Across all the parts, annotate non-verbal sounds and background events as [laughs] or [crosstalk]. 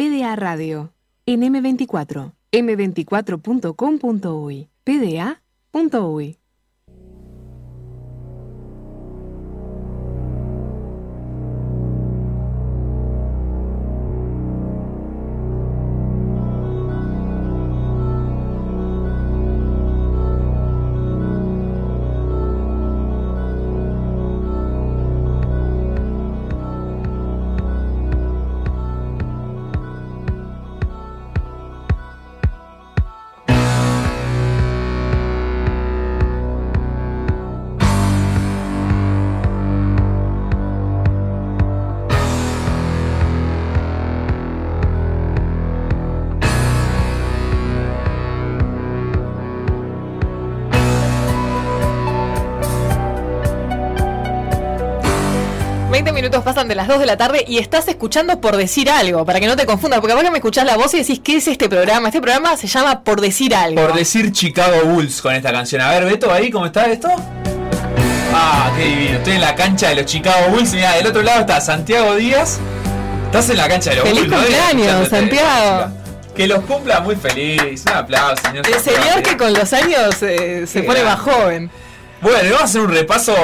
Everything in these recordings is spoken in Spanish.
PDA Radio en M24, m24.com.uy, pda.uy. 20 minutos pasan de las 2 de la tarde y estás escuchando por decir algo, para que no te confundas, porque ahora me escuchás la voz y decís, ¿qué es este programa? Este programa se llama Por decir algo. Por decir Chicago Bulls con esta canción. A ver, Beto, ahí, ¿cómo está esto? Ah, qué divino. Estoy en la cancha de los Chicago Bulls. Mira, del otro lado está Santiago Díaz. Estás en la cancha de los Feliz Bulls, ¿no? cumpleaños, Santiago. Que los cumpla muy feliz. Un aplauso, señor. El señor que con los años eh, se Qué pone grande. más joven. Bueno, vamos a hacer un repaso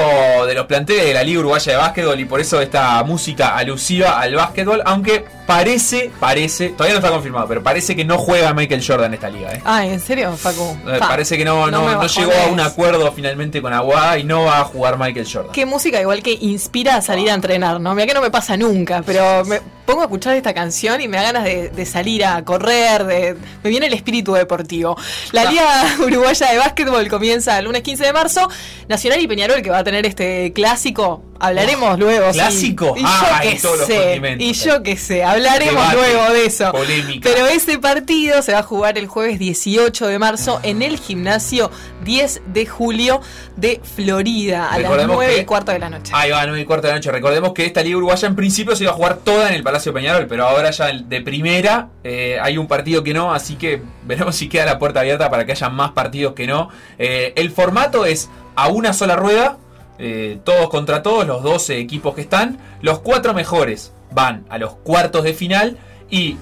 de los planteles de la Liga Uruguaya de Básquetbol y por eso esta música alusiva al básquetbol, aunque parece, parece, todavía no está confirmado, pero parece que no juega Michael Jordan en esta liga. ¿eh? Ah, ¿en serio, Facu? Eh, Pa, parece que no, no, llegó a un acuerdo finalmente con Aguada y no va a jugar Michael Jordan. Qué música igual que inspira a salir a entrenar, ¿no? Mira que no me pasa nunca, pero me pongo a escuchar esta canción y me da ganas de, de salir a correr, de, me viene el espíritu deportivo. La. Liga [laughs] Uruguaya de Básquetbol comienza el lunes 15 de marzo. Nacional y Peñarol que va a tener este clásico, hablaremos luego. sí. ¿clásico? Y yo Ah, qué y todos los sé, y yo qué sé, hablaremos Debate, luego de eso. polémica. Pero ese partido se va a jugar el jueves 18 de marzo en el gimnasio 10 de julio de Florida a las Recordemos 9 que- y cuarto de la noche. Ahí va, 9 y cuarto de la noche. Recordemos que esta Liga Uruguaya en principio se iba a jugar toda en el Palacio Peñarol, pero ahora ya de primera eh, hay un partido que no, así que veremos si queda la puerta abierta para que haya más partidos que no. Eh, el formato es a una sola rueda, eh, todos contra todos, los 12 equipos que están. Los cuatro mejores van a los cuartos de final y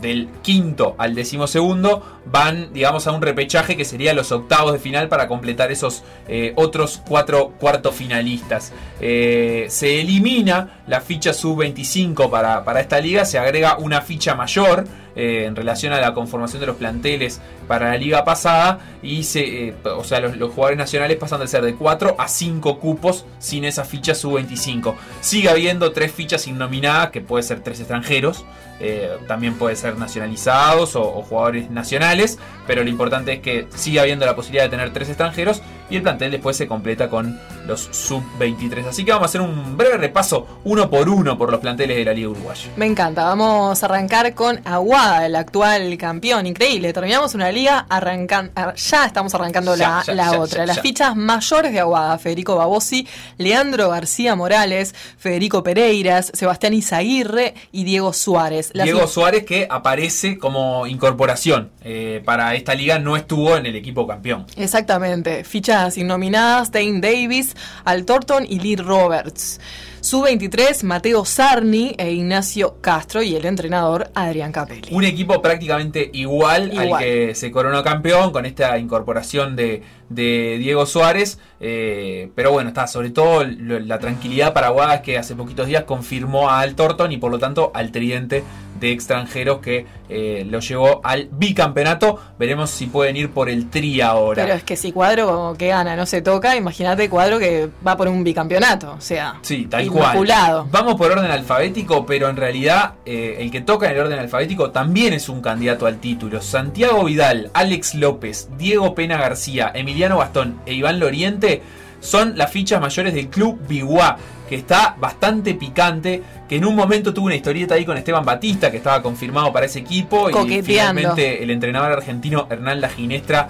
del quinto al decimosegundo van, digamos, a un repechaje que sería los octavos de final para completar esos eh, otros cuatro cuartos finalistas. Eh, se elimina la ficha sub-25 para, para esta liga, se agrega una ficha mayor eh, en relación a la conformación de los planteles para la liga pasada y se, eh, o sea, los, jugadores nacionales pasan de ser de 4 a 5 cupos sin esa ficha sub-25. Sigue habiendo tres fichas innominadas, que puede ser tres extranjeros, eh, también puede ser nacionalizados o, o jugadores nacionales, pero lo importante es que sigue habiendo la posibilidad de tener tres extranjeros y el plantel después se completa con los sub-23. Así que vamos a hacer un breve repaso uno por uno por los planteles de la Liga Uruguaya. Me encanta, vamos a arrancar con Aguada, el actual campeón, increíble. Terminamos una liga, arrancan, ah, ya estamos arrancando Ya, la, ya, la ya, otra. Las fichas mayores de Aguada, Federico Babosi, Leandro García Morales, Federico Pereiras, Sebastián Izaguirre y Diego Suárez. Las Diego Suárez que aparece como incorporación eh, para esta liga, no estuvo en el equipo campeón. Exactamente, fichas innominadas, Dane Davis, Al Thornton y Lee Roberts. Sub-23, Mateo Sarni e Ignacio Castro y el entrenador Adrián Capelli. Un equipo prácticamente igual, al que se coronó campeón con esta incorporación de, de Diego Suárez. eh, pero bueno, está sobre todo lo- la tranquilidad para Aguada es que hace poquitos días confirmó a Al Thornton y por lo tanto al tridente de extranjeros que eh, lo llevó al bicampeonato. Veremos si pueden ir por el tri ahora. Pero es que si cuadro que gana no se toca, imagínate cuadro que va por un bicampeonato. O sea, Sí, tal inmaculado. cual. Vamos por orden alfabético, pero en realidad eh, el que toca en el orden alfabético también es un candidato al título. Santiago Vidal, Alex López, Diego Pena García, Emiliano Bastón e Iván Loriente son las fichas mayores del club Biguá, que está bastante picante, que en un momento tuvo una historieta ahí con Esteban Batista, que estaba confirmado para ese equipo, y finalmente el entrenador argentino Hernán La Ginestra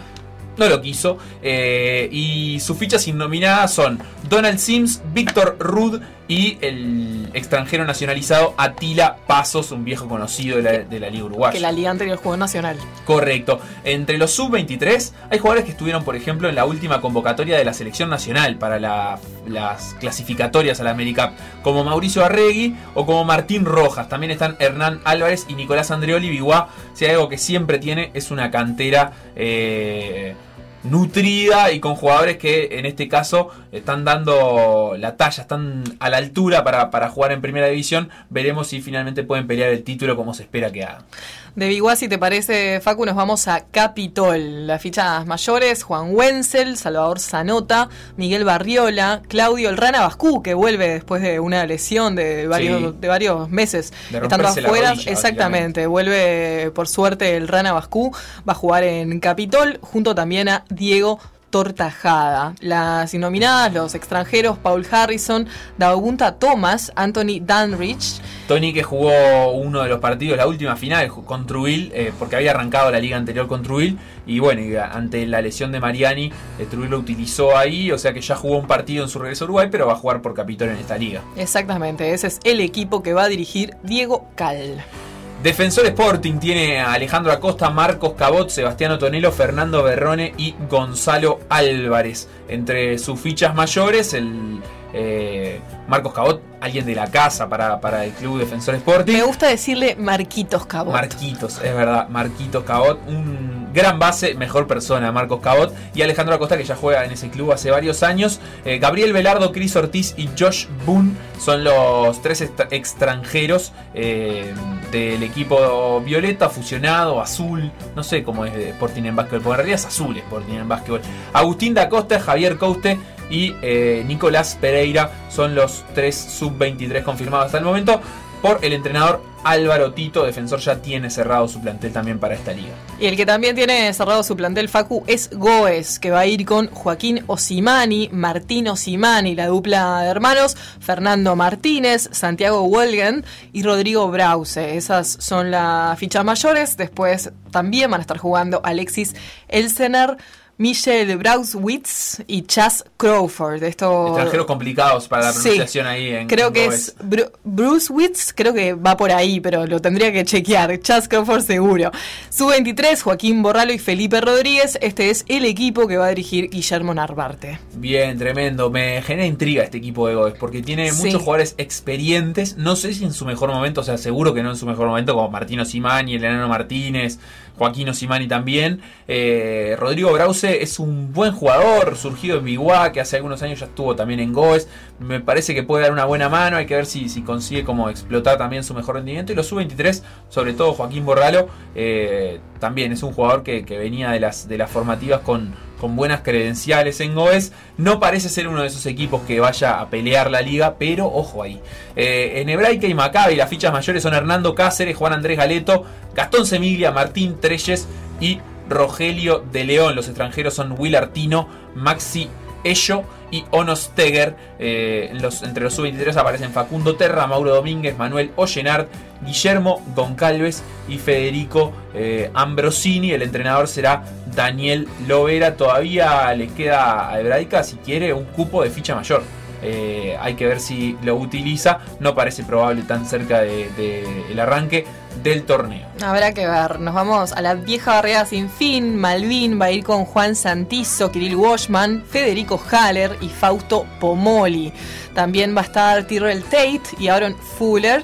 no lo quiso. eh, y sus fichas innominadas son Donald Sims, Víctor Rud y el extranjero nacionalizado Atila Pasos, un viejo conocido de la, de la Liga Uruguaya. Que la liga anterior jugó en Nacional. Correcto. Entre los sub-23 hay jugadores que estuvieron, por ejemplo, en la última convocatoria de la selección nacional para la- las clasificatorias a la AmeriCup, como Mauricio Arregui o como Martín Rojas. También están Hernán Álvarez y Nicolás Andreoli. Biguá, si hay algo que siempre tiene, es una cantera eh, nutrida y con jugadores que en este caso están dando la talla, están a la altura para, para jugar en primera división. Veremos si finalmente pueden pelear el título como se espera que hagan. De Biguá, si te parece, Facu, nos vamos a Capitol. Las fichas mayores, Juan Wenzel, Salvador Zanota, Miguel Barriola, Claudio El Rana Bascú, que vuelve después de una lesión de varios, Sí. de varios meses De estando afuera. Exactamente, vuelve por suerte el Rana Bascú, va a jugar en Capitol, junto también a Diego Tortajada. Las nominadas, los extranjeros, Paul Harrison, Daogunta Thomas, Anthony Danrich, Tony que jugó uno de los partidos, la última final con Truil, eh, porque había arrancado la liga anterior con Truil, y bueno, y ante la lesión de Mariani, eh, Truil lo utilizó ahí, o sea que ya jugó un partido en su regreso a Uruguay, pero va a jugar por Capitol en esta liga. Exactamente, ese es el equipo que va a dirigir Diego Cal. Defensor Sporting tiene a Alejandro Acosta, Marcos Cabot, Sebastián Tonelo, Fernando Berrone y Gonzalo Álvarez. Entre sus fichas mayores, el eh, Marcos Cabot, alguien de la casa para, para el club Defensor Sporting. Me gusta decirle Marquitos Cabot. Marquitos, es verdad, Marquitos Cabot, un gran base, mejor persona, Marcos Cabot, y Alejandro Acosta que ya juega en ese club hace varios años. Eh, Gabriel Velardo, Cris Ortiz y Josh Boone son los tres extra- extranjeros eh, del equipo violeta, fusionado, azul, no sé cómo es de Sporting en básquetbol, porque en realidad es azul Sporting en básquetbol. Agustín da Costa, Javier Couste y eh, Nicolás Pereira son los tres sub-23 confirmados hasta el momento por el entrenador Álvaro Tito. Defensor ya tiene cerrado su plantel también para esta liga. Y el que también tiene cerrado su plantel Facu es Goes, que va a ir con Joaquín Osimani, Martín Osimani, la dupla de hermanos, Fernando Martínez, Santiago Wolgen y Rodrigo Brause. Esas son las fichas mayores. Después también van a estar jugando Alexis Elsener. Michelle Brauswitz y Chas Crawford. Esto Extranjeros complicados para la Sí. pronunciación ahí en Creo en que es Bru- Bruce Witz, creo que va por ahí, pero lo tendría que chequear. Chas Crawford seguro. Su 23, Joaquín Borralo y Felipe Rodríguez. Este es el equipo que va a dirigir Guillermo Narvarte. Bien, tremendo. Me genera intriga este equipo de Goes porque tiene Sí. muchos jugadores experientes. No sé si en su mejor momento, o sea, seguro que no en su mejor momento, como Martino Simani, el enano Martínez, Joaquín Osimani también. Eh, Rodrigo Brause es un buen jugador, surgido en Biguá, que hace algunos años ya estuvo también en Goes. Me parece que puede dar una buena mano. Hay que ver si, si consigue como explotar también su mejor rendimiento. Y los sub-23, sobre todo Joaquín Borralo, eh, también es un jugador que, que venía de las, de las formativas con, con buenas credenciales en Goes. No parece ser uno de esos equipos que vaya a pelear la liga, pero ojo ahí. Eh, en Hebraica y Maccabi las fichas mayores son Hernando Cáceres, Juan Andrés Galeto, Gastón Semiglia, Martín Treyes y Rogelio de León. Los extranjeros son Will Artino, Maxi Ello y Ono Steger. Eh, entre los sub-23 aparecen Facundo Terra, Mauro Domínguez, Manuel Ollenard, Guillermo Goncalves y Federico eh, Ambrosini. El entrenador será Daniel Lovera. Todavía le queda a Hebraica, si quiere, un cupo de ficha mayor. Eh, hay que ver si lo utiliza. No parece probable tan cerca del de, el arranque del torneo. Habrá que ver. Nos vamos a la vieja barrera sin fin. Malvin va a ir con Juan Santizo, Kirill Washman, Federico Haller y Fausto Pomoli. También va a estar Tyrell Tate y Aaron Fuller.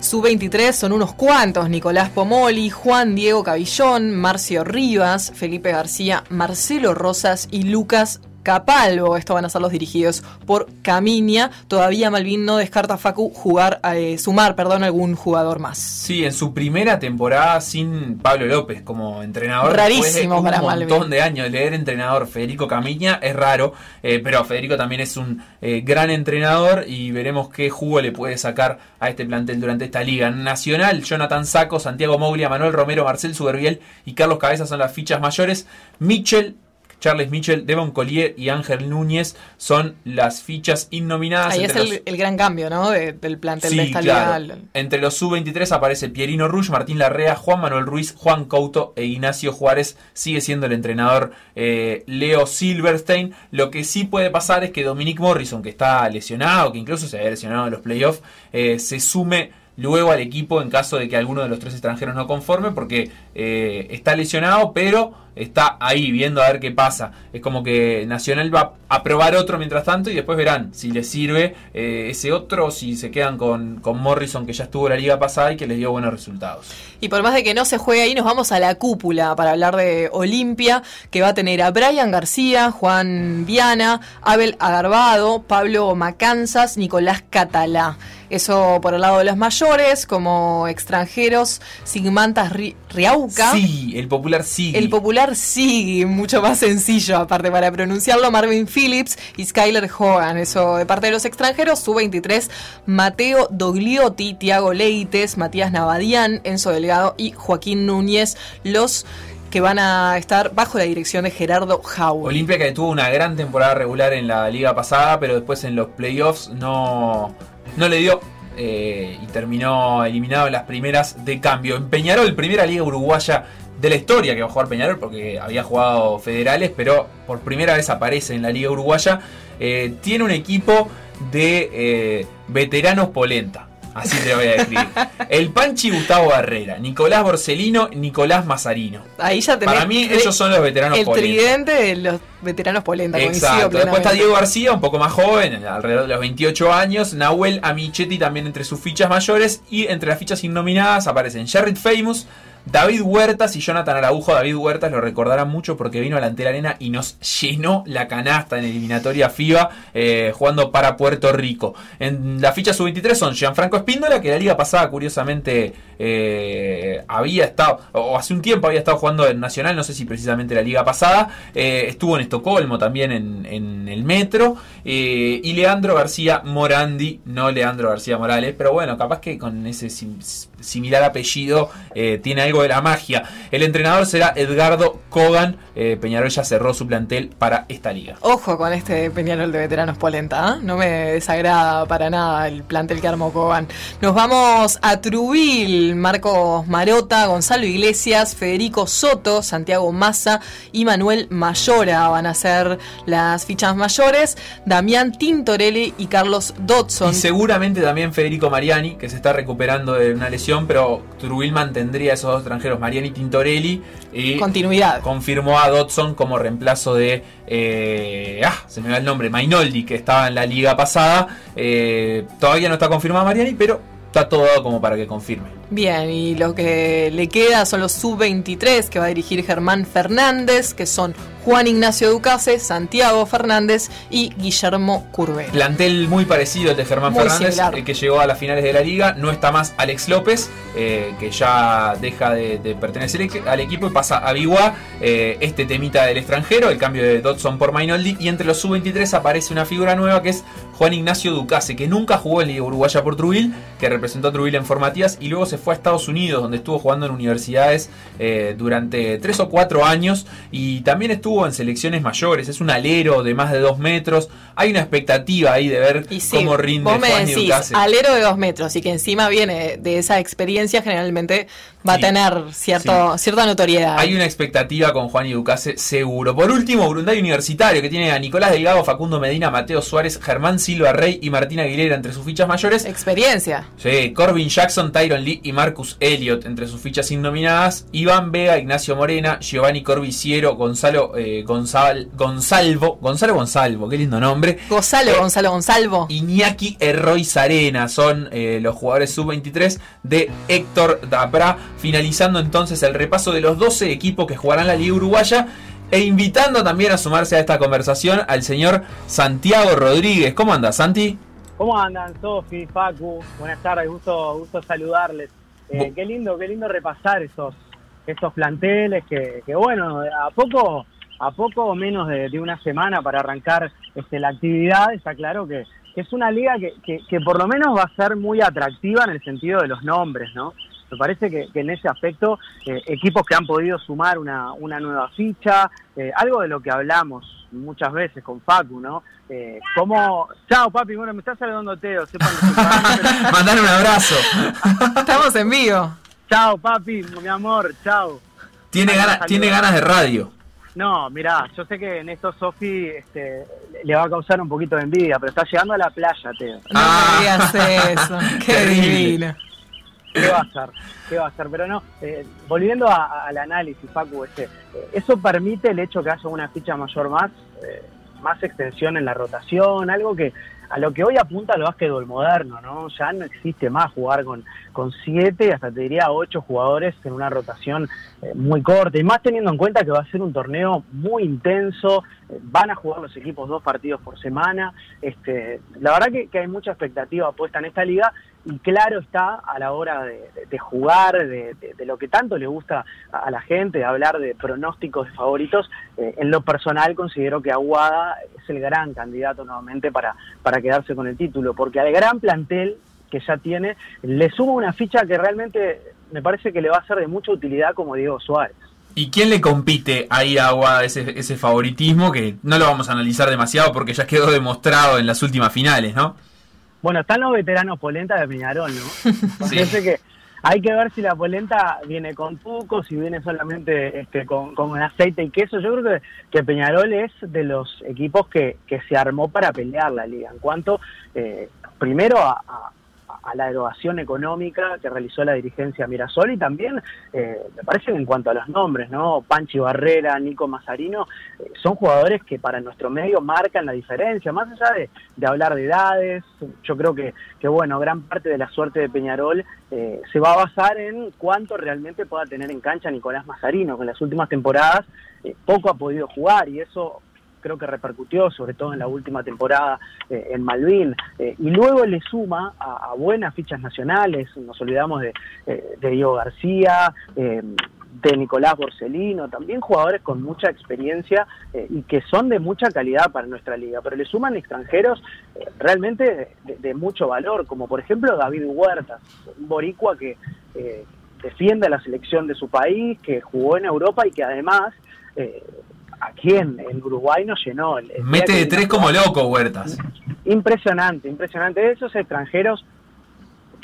Su 23 son unos cuantos: Nicolás Pomoli, Juan Diego Cabillón, Marcio Rivas, Felipe García, Marcelo Rosas y Lucas Capalvo. Estos van a ser los dirigidos por Caminia. Todavía Malvin no descarta Facu jugar, eh, sumar, perdón, algún jugador más. Sí, en su primera temporada sin Pablo López como entrenador. Rarísimo después de un para montón Malvin. de años. Leer entrenador Federico Camiña es raro, eh, pero Federico también es un eh, gran entrenador y veremos qué jugo le puede sacar a este plantel durante esta liga. Nacional, Jonathan Saco, Santiago Moglia, Manuel Romero, Marcel Suberbiel y Carlos Cabeza son las fichas mayores. Mitchell Charles Mitchell, Devon Collier y Ángel Núñez son las fichas innominadas. Ahí es el, el, gran cambio, ¿no? del plantel de esta liga. Entre los sub-23 aparece Pierino Rush, Martín Larrea, Juan Manuel Ruiz, Juan Couto e Ignacio Juárez. Sigue siendo el entrenador eh, Leo Silverstein. Lo que sí puede pasar es que Dominic Morrison, que está lesionado, que incluso se había lesionado en los playoffs, eh, se sume luego al equipo en caso de que alguno de los tres extranjeros no conforme, porque eh, está lesionado, pero está ahí viendo a ver qué pasa. Es como que Nacional va a probar otro mientras tanto y después verán si les sirve eh, ese otro, si se quedan con, con, Morrison que ya estuvo la liga pasada y que les dio buenos resultados. Y por más de que no se juegue ahí, nos vamos a la cúpula para hablar de Olimpia, que va a tener a Brian García, Juan Viana, Abel Agarbado, Pablo Macanzas, Nicolás Catalá. Eso por el lado de los mayores, como extranjeros, Sigmantas Riauca. Sí, el popular sí. El popular sí, mucho más sencillo, aparte para pronunciarlo, Marvin Phillips y Skyler Hogan. Eso de parte de los extranjeros, su 23, Mateo Dogliotti, Tiago Leites, Matías Navadian, Enzo Delgado y Joaquín Núñez, los que van a estar bajo la dirección de Gerardo Jau. Olimpia que tuvo una gran temporada regular en la liga pasada, pero después en los playoffs no no le dio eh, y terminó eliminado en las primeras de cambio. En Peñarol, primera liga uruguaya de la historia que va a jugar Peñarol, porque había jugado federales, pero por primera vez aparece en la liga uruguaya. Eh, tiene un equipo de eh, veteranos polenta. Así te voy a describir. El Panchi Gustavo Barrera, Nicolás Borsellino, Nicolás Mazarino. Ahí ya Para mí ellos son los veteranos el polenta. El tridente de los veteranos polenta. Exacto. Después está Diego García, un poco más joven, alrededor de los 28 años. Nahuel Amichetti también entre sus fichas mayores. Y entre las fichas innominadas aparecen Jared Famous, David Huertas y Jonathan Araujo. David Huertas lo recordarán mucho porque vino a la Arena y nos llenó la canasta en eliminatoria FIBA eh, jugando para Puerto Rico. En la ficha sub-23 son Gianfranco Espíndola, que la liga pasada curiosamente eh, había estado, o hace un tiempo había estado jugando en Nacional, no sé si precisamente la liga pasada. Eh, estuvo en Estocolmo también en, en el Metro. y Leandro García Morandi, no Leandro García Morales, pero bueno, capaz que con ese similar apellido tiene algo de la magia. El entrenador será Edgardo Kogan. Eh, Peñarol ya cerró su plantel para esta liga. Ojo con este Peñarol de veteranos polenta. ¿eh? No me desagrada para nada el plantel que armó Kogan. Nos vamos a Trubil. Marcos Marota, Gonzalo Iglesias, Federico Soto, Santiago Massa y Manuel Mayora van a ser las fichas mayores. Damián Tintorelli y Carlos Dodson. Y seguramente también Federico Mariani, que se está recuperando de una lesión, pero Trubil mantendría esos dos extranjeros, Mariani Tintorelli. Y Continuidad. Confirmó a Dodson como reemplazo de. Eh, ah, se me va el nombre, Mainoldi, que estaba en la liga pasada. Eh, todavía no está confirmado Mariani, pero está todo dado como para que confirme. Bien, y lo que le queda son los sub-23 que va a dirigir Germán Fernández, que son Juan Ignacio Ducase, Santiago Fernández y Guillermo Curve. Plantel muy parecido al de Germán Fernández, el que llegó a las finales de la liga. No está más Alex López, eh, que ya deja de, pertenecer al equipo y pasa a Biguá. Eh, este temita del extranjero, el cambio de Dodson por Mainoldi. Y entre los sub-23 aparece una figura nueva que es Juan Ignacio Ducase, que nunca jugó en Liga Uruguaya por Trubil, que representó a Trubil en formativas y luego se fue a Estados Unidos, donde estuvo jugando en universidades eh, durante tres o cuatro años y también estuvo en selecciones mayores. Es un alero de más de dos metros. Hay una expectativa ahí de ver cómo rinde vos me decís, Alero de dos metros y que encima viene de esa experiencia, generalmente va a tener cierto, cierta notoriedad. Hay una expectativa con Juan y Ducase, seguro. Por último, Brunday Universitario, que tiene a Nicolás Delgado, Facundo Medina, Mateo Suárez, Germán Silva Rey y Martín Aguilera entre sus fichas mayores. Experiencia. Sí, Corbin Jackson, Tyron Lee y Marcus Elliott entre sus fichas innominadas. Iván Vega, Ignacio Morena, Giovanni Corbiciero, Gonzalo eh, Gonzalo, Gonzalvo, Gonzalo Gonzalvo, qué lindo nombre. Gonzalo, eh, Gonzalo Gonzalvo. Iñaki Erroy Sarena son eh, los jugadores sub-23 de Héctor Dabra finalizando entonces el repaso de los 12 equipos que jugarán la Liga Uruguaya e invitando también a sumarse a esta conversación al señor Santiago Rodríguez. ¿Cómo anda, Santi? ¿Cómo andan, Sofi, Facu? Buenas tardes, gusto, gusto saludarles. Eh, qué lindo, qué lindo repasar esos, esos planteles que, bueno, a poco, a poco menos de, una semana para arrancar este, la actividad, está claro que, es una liga que, que, que por lo menos va a ser muy atractiva en el sentido de los nombres, ¿no? Me parece que, en ese aspecto, eh, equipos que han podido sumar una, una nueva ficha, eh, algo de lo que hablamos muchas veces con Facu, ¿no? Eh, como, chao papi, bueno, me está saludando Teo, sepan [laughs] Mandar un abrazo. Estamos en vivo. Chao papi, mi amor, chao. Tiene, ganas, tiene ganas de radio. No, mirá, yo sé que en esto Sofi este, le va a causar un poquito de envidia, pero está llegando a la playa, Teo. No ah. eso, [laughs] qué divino. ¿Qué va a hacer? ¿Qué va a hacer? Pero no, eh, volviendo al análisis, Facu, este, eh, eso permite el hecho que haya una ficha mayor más, eh, más extensión en la rotación, algo que a lo que hoy apunta el básquetbol moderno, ¿no? Ya no existe más jugar con, con siete, hasta te diría ocho jugadores en una rotación eh, muy corta, y más teniendo en cuenta que va a ser un torneo muy intenso, van a jugar los equipos dos partidos por semana, este, la verdad que, hay mucha expectativa puesta en esta liga, y claro está a la hora de, jugar, de, lo que tanto le gusta a, la gente, de hablar de pronósticos de favoritos, eh, en lo personal considero que Aguada es el gran candidato nuevamente para, para quedarse con el título, porque al gran plantel que ya tiene, le suma una ficha que realmente me parece que le va a ser de mucha utilidad como Diego Suárez. ¿Y quién le compite ahí a Aguada ese, ese favoritismo que no lo vamos a analizar demasiado porque ya quedó demostrado en las últimas finales, ¿no? Bueno, están los veteranos Polenta de Peñarol, ¿no? [laughs] sí. que hay que ver si la polenta viene con tuco, si viene solamente este, con, con, aceite y queso. Yo creo que, que Peñarol es de los equipos que, que, se armó para pelear la liga. En cuanto, eh, primero, a, a la erogación económica que realizó la dirigencia Mirasol y también eh, me parece que en cuanto a los nombres, ¿no? Panchi Barrera, Nico Mazarino, eh, son jugadores que para nuestro medio marcan la diferencia, más allá de, hablar de edades, yo creo que, que, bueno, gran parte de la suerte de Peñarol eh, se va a basar en cuánto realmente pueda tener en cancha Nicolás Mazarino, que en las últimas temporadas poco ha podido jugar y eso creo que repercutió, sobre todo en la última temporada eh, en Malvin, eh, y luego le suma a, buenas fichas nacionales, nos olvidamos de, eh, Diego García, de Nicolás Borsellino, también jugadores con mucha experiencia y que son de mucha calidad para nuestra liga, pero le suman extranjeros realmente de, mucho valor, como por ejemplo David Huertas, un boricua que defiende la selección de su país, que jugó en Europa y que además aquí en, Uruguay nos llenó. Mete de tres como loco, Huertas. Impresionante, impresionante. De esos extranjeros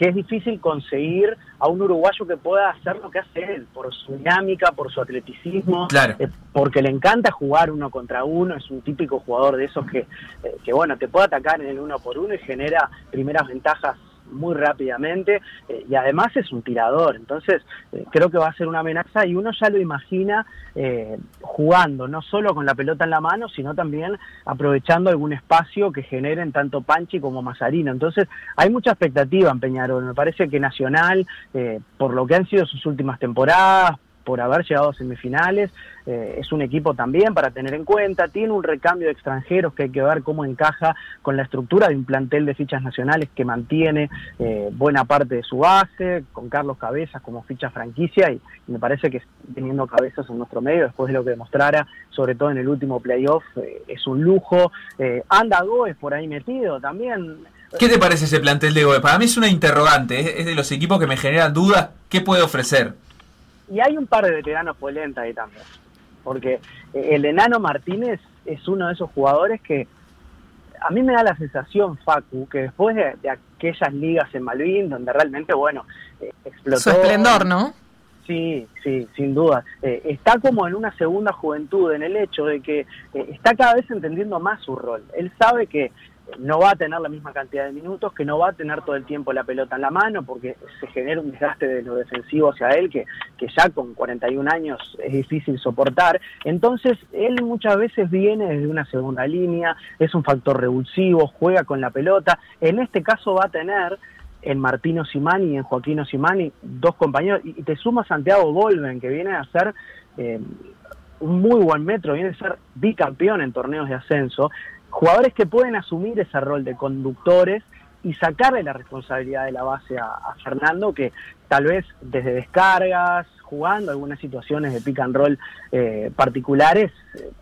que es difícil conseguir a un uruguayo que pueda hacer lo que hace él, por su dinámica, por su atleticismo, eh, porque le encanta jugar uno contra uno, es un típico jugador de esos que, eh, que, bueno, te puede atacar en el uno por uno y genera primeras ventajas muy rápidamente eh, y además es un tirador, entonces eh, creo que va a ser una amenaza y uno ya lo imagina eh, jugando, no solo con la pelota en la mano, sino también aprovechando algún espacio que generen tanto Panchi como Mazarino. Entonces hay mucha expectativa en Peñarol, me parece que Nacional, por lo que han sido sus últimas temporadas, por haber llegado a semifinales. Eh, es un equipo también para tener en cuenta. Tiene un recambio de extranjeros que hay que ver cómo encaja con la estructura de un plantel de fichas nacionales que mantiene eh, buena parte de su base, con Carlos Cabezas como ficha franquicia y, me parece que teniendo cabezas en nuestro medio, después de lo que demostrara, sobre todo en el último playoff, eh, es un lujo. anda Goes por ahí metido también. ¿Qué te parece ese plantel de Goes? Para mí es una interrogante, es de los equipos que me generan dudas. ¿Qué puede ofrecer? Y hay un par de veteranos polenta ahí también. Porque eh, el enano Martínez es uno de esos jugadores que a mí me da la sensación, Facu, que después de, aquellas ligas en Malvin, donde realmente, bueno, eh, explotó. Su esplendor, ¿no? Sí, sí, sin duda. Eh, está como en una segunda juventud, en el hecho de que está cada vez entendiendo más su rol. Él sabe que no va a tener la misma cantidad de minutos, que no va a tener todo el tiempo la pelota en la mano, porque se genera un desgaste de lo defensivo hacia él, que, que ya con 41 años es difícil soportar. Entonces, él muchas veces viene desde una segunda línea, es un factor revulsivo, juega con la pelota. En este caso va a tener en Martino Simani y en Joaquino Simani dos compañeros, y te suma Santiago Volven, que viene a ser... Eh, un muy buen metro, viene a ser bicampeón en torneos de ascenso, jugadores que pueden asumir ese rol de conductores y sacarle la responsabilidad de la base a, Fernando, que tal vez desde descargas, jugando algunas situaciones de pick and roll eh, particulares,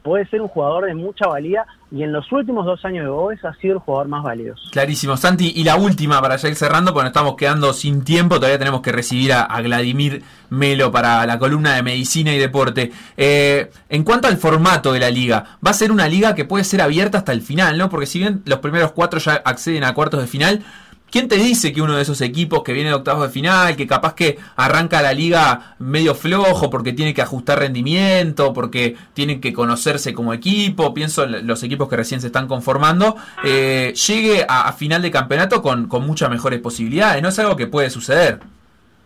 puede ser un jugador de mucha valía y en los últimos dos años de Boves ha sido el jugador más valioso. Clarísimo, Santi. Y la última para ya ir cerrando, porque nos estamos quedando sin tiempo, todavía tenemos que recibir a, Vladimir Melo para la columna de medicina y deporte. Eh, en cuanto al formato de la liga, va a ser una liga que puede ser abierta hasta el final, ¿no? Porque si bien los primeros cuatro ya acceden a cuartos de final, ¿Quién te dice que uno de esos equipos que viene de octavos de final, que capaz que arranca la liga medio flojo porque tiene que ajustar rendimiento, porque tienen que conocerse como equipo, pienso en los equipos que recién se están conformando, eh, llegue a, final de campeonato con, muchas mejores posibilidades? ¿No es algo que puede suceder?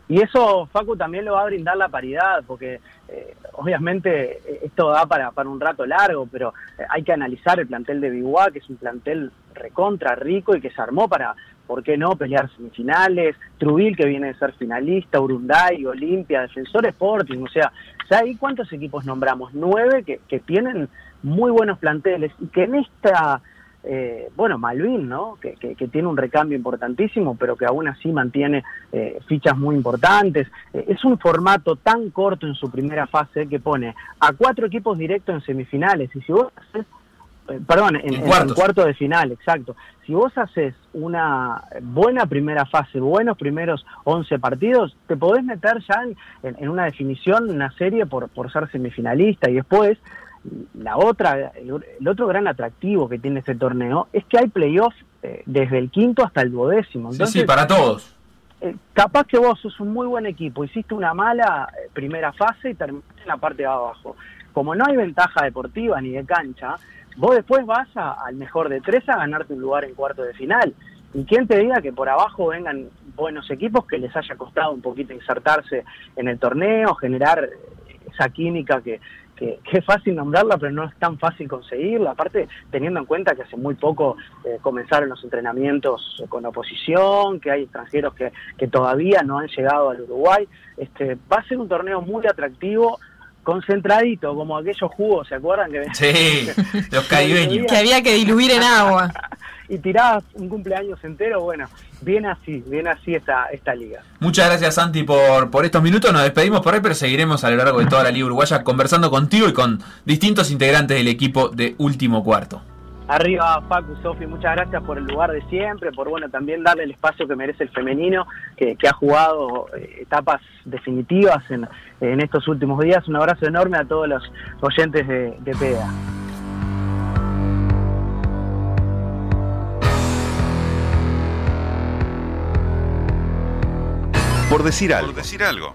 Y eso, Facu, también lo va a brindar la paridad, porque eh, obviamente eh, esto da para, para un rato largo, pero hay que analizar el plantel de Biguá, que es un plantel recontra rico y que se armó para, ¿por qué no? Pelear semifinales, Trubil que viene de ser finalista, Urunday, Olimpia, Defensor Sporting, o sea, ¿sabes cuántos equipos nombramos? Nueve que, que tienen muy buenos planteles y que en esta, eh, bueno, Malvin, ¿no? Que, que, tiene un recambio importantísimo, pero que aún así mantiene eh, fichas muy importantes. Eh, es un formato tan corto en su primera fase que pone a cuatro equipos directos en semifinales y si vos haces perdón, en, cuarto de final, exacto. Si vos haces una buena primera fase, buenos primeros 11 partidos, te podés meter ya en, una definición, una serie por, por ser semifinalista y después la otra, el, otro gran atractivo que tiene este torneo es que hay playoffs eh, desde el quinto hasta el duodécimo. sí, sí, para todos. Eh, capaz que vos sos un muy buen equipo, hiciste una mala primera fase y terminaste en la parte de abajo. Como no hay ventaja deportiva ni de cancha, vos después vas al mejor de tres a ganarte un lugar en cuarto de final. Y quién te diga que por abajo vengan buenos equipos que les haya costado un poquito insertarse en el torneo, generar esa química que, que, es fácil nombrarla, pero no es tan fácil conseguirla. Aparte, teniendo en cuenta que hace muy poco eh, comenzaron los entrenamientos con oposición, que hay extranjeros que, que todavía no han llegado al Uruguay, este, va a ser un torneo muy atractivo concentradito, como aquellos jugos, ¿se acuerdan? Que, sí, [laughs] los caribeños. que había que diluir en agua. [laughs] y tirabas un cumpleaños entero, bueno, viene así, viene así esta, esta liga. Muchas gracias Santi por, por estos minutos, nos despedimos por hoy, pero seguiremos a lo largo de toda la liga uruguaya conversando contigo y con distintos integrantes del equipo de Último Cuarto. Arriba, Facu, Sofi, muchas gracias por el lugar de siempre, por bueno también darle el espacio que merece el femenino, que, ha jugado eh, etapas definitivas en, en, estos últimos días. Un abrazo enorme a todos los oyentes de, de PEA. Por decir algo. Por decir algo.